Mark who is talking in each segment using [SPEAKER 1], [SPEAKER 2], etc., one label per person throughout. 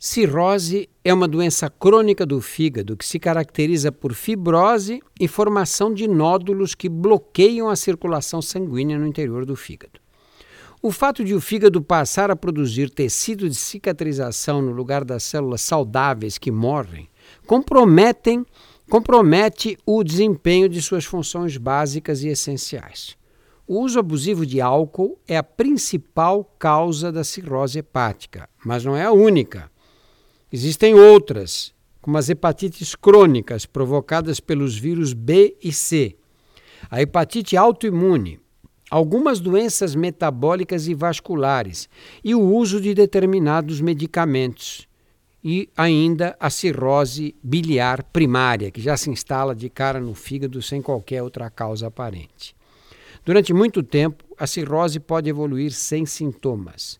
[SPEAKER 1] Cirrose é uma doença crônica do fígado que se caracteriza por fibrose e formação de nódulos que bloqueiam a circulação sanguínea no interior do fígado. O fato de o fígado passar a produzir tecido de cicatrização no lugar das células saudáveis que morrem comprometem, compromete o desempenho de suas funções básicas e essenciais. O uso abusivo de álcool é a principal causa da cirrose hepática, mas não é a única. Existem outras, como as hepatites crônicas provocadas pelos vírus B e C, a hepatite autoimune, algumas doenças metabólicas e vasculares e o uso de determinados medicamentos. E ainda a cirrose biliar primária, que já se instala de cara no fígado sem qualquer outra causa aparente. Durante muito tempo, a cirrose pode evoluir sem sintomas.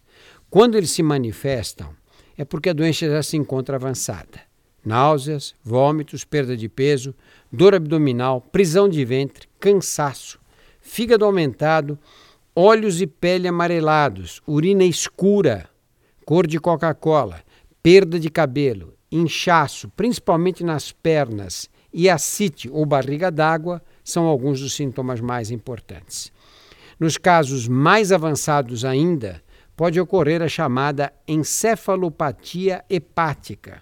[SPEAKER 1] Quando eles se manifestam, é porque a doença já se encontra avançada. Náuseas, vômitos, perda de peso, dor abdominal, prisão de ventre, cansaço, fígado aumentado, olhos e pele amarelados, urina escura, cor de Coca-Cola, perda de cabelo, inchaço, principalmente nas pernas, e ascite ou barriga d'água são alguns dos sintomas mais importantes. Nos casos mais avançados ainda, pode ocorrer a chamada encefalopatia hepática,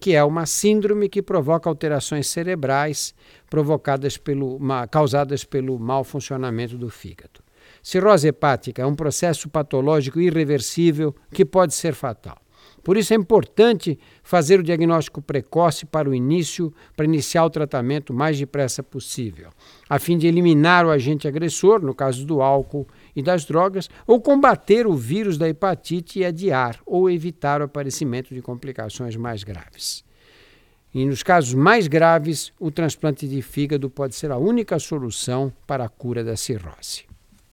[SPEAKER 1] que é uma síndrome que provoca alterações cerebrais provocadas pelo, causadas pelo mau funcionamento do fígado. Cirrose hepática é um processo patológico irreversível que pode ser fatal. Por isso é importante fazer o diagnóstico precoce para o início, para iniciar o tratamento mais depressa possível, a fim de eliminar o agente agressor, no caso do álcool e das drogas, ou combater o vírus da hepatite e adiar ou evitar o aparecimento de complicações mais graves. E nos casos mais graves, o transplante de fígado pode ser a única solução para a cura da cirrose.